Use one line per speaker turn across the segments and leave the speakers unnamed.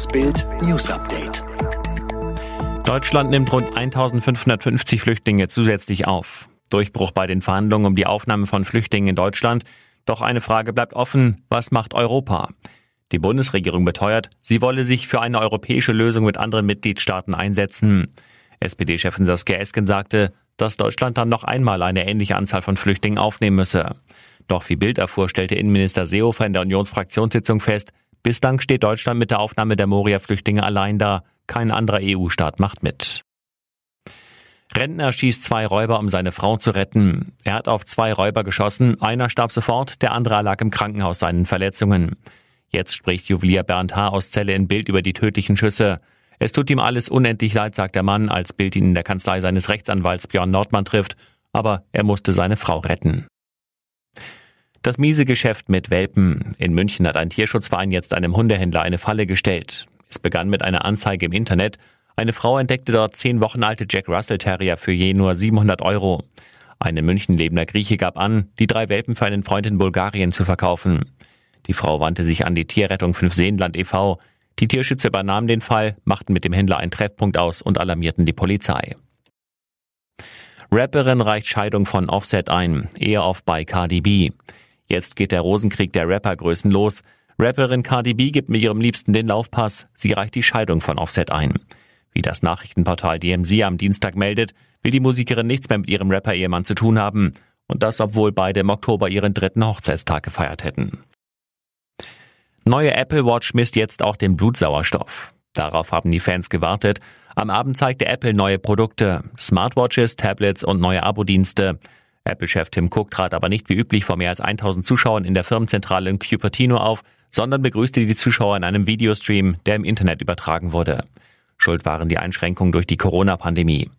Das Bild News Update.
Deutschland nimmt rund 1550 Flüchtlinge zusätzlich auf. Durchbruch bei den Verhandlungen um die Aufnahme von Flüchtlingen in Deutschland. Doch eine Frage bleibt offen. Was macht Europa? Die Bundesregierung beteuert, sie wolle sich für eine europäische Lösung mit anderen Mitgliedstaaten einsetzen. SPD-Chefin Saskia Esken sagte, dass Deutschland dann noch einmal eine ähnliche Anzahl von Flüchtlingen aufnehmen müsse. Doch wie Bild erfuhr, stellte Innenminister Seehofer in der Unionsfraktionssitzung fest, bislang steht Deutschland mit der Aufnahme der Moria-Flüchtlinge allein da. Kein anderer EU-Staat macht mit. Rentner schießt zwei Räuber, um seine Frau zu retten. Er hat auf zwei Räuber geschossen, einer starb sofort, der andere lag im Krankenhaus seinen Verletzungen. Jetzt spricht Juwelier Bernd H. aus Zelle in Bild über die tödlichen Schüsse. Es tut ihm alles unendlich leid, sagt der Mann, als Bild ihn in der Kanzlei seines Rechtsanwalts Björn Nordmann trifft, aber er musste seine Frau retten. Das miese Geschäft mit Welpen. In München hat ein Tierschutzverein jetzt einem Hundehändler eine Falle gestellt. Es begann mit einer Anzeige im Internet. Eine Frau entdeckte dort zehn Wochen alte Jack Russell Terrier für je nur 700 Euro. Ein in München lebender Grieche gab an, die drei Welpen für einen Freund in Bulgarien zu verkaufen. Die Frau wandte sich an die Tierrettung 5 Seenland e.V. Die Tierschützer übernahmen den Fall, machten mit dem Händler einen Treffpunkt aus und alarmierten die Polizei. Rapperin reicht Scheidung von Offset ein, eher auf bei Cardi B. Jetzt geht der Rosenkrieg der Rappergrößen los. Rapperin Cardi B gibt mit ihrem Liebsten den Laufpass. Sie reicht die Scheidung von Offset ein. Wie das Nachrichtenportal DMZ am Dienstag meldet, will die Musikerin nichts mehr mit ihrem Rapper-Ehemann zu tun haben. Und das, obwohl beide im Oktober ihren dritten Hochzeitstag gefeiert hätten. Neue Apple Watch misst jetzt auch den Blutsauerstoff. Darauf haben die Fans gewartet. Am Abend zeigte Apple neue Produkte, Smartwatches, Tablets und neue Abo-Dienste. Apple-Chef Tim Cook trat aber nicht wie üblich vor mehr als 1000 Zuschauern in der Firmenzentrale in Cupertino auf, sondern begrüßte die Zuschauer in einem Videostream, der im Internet übertragen wurde. Schuld waren die Einschränkungen durch die Corona-Pandemie.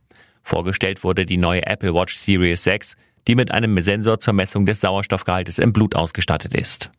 Vorgestellt wurde die neue Apple Watch Series 6, die mit einem Sensor zur Messung des Sauerstoffgehaltes im Blut ausgestattet ist.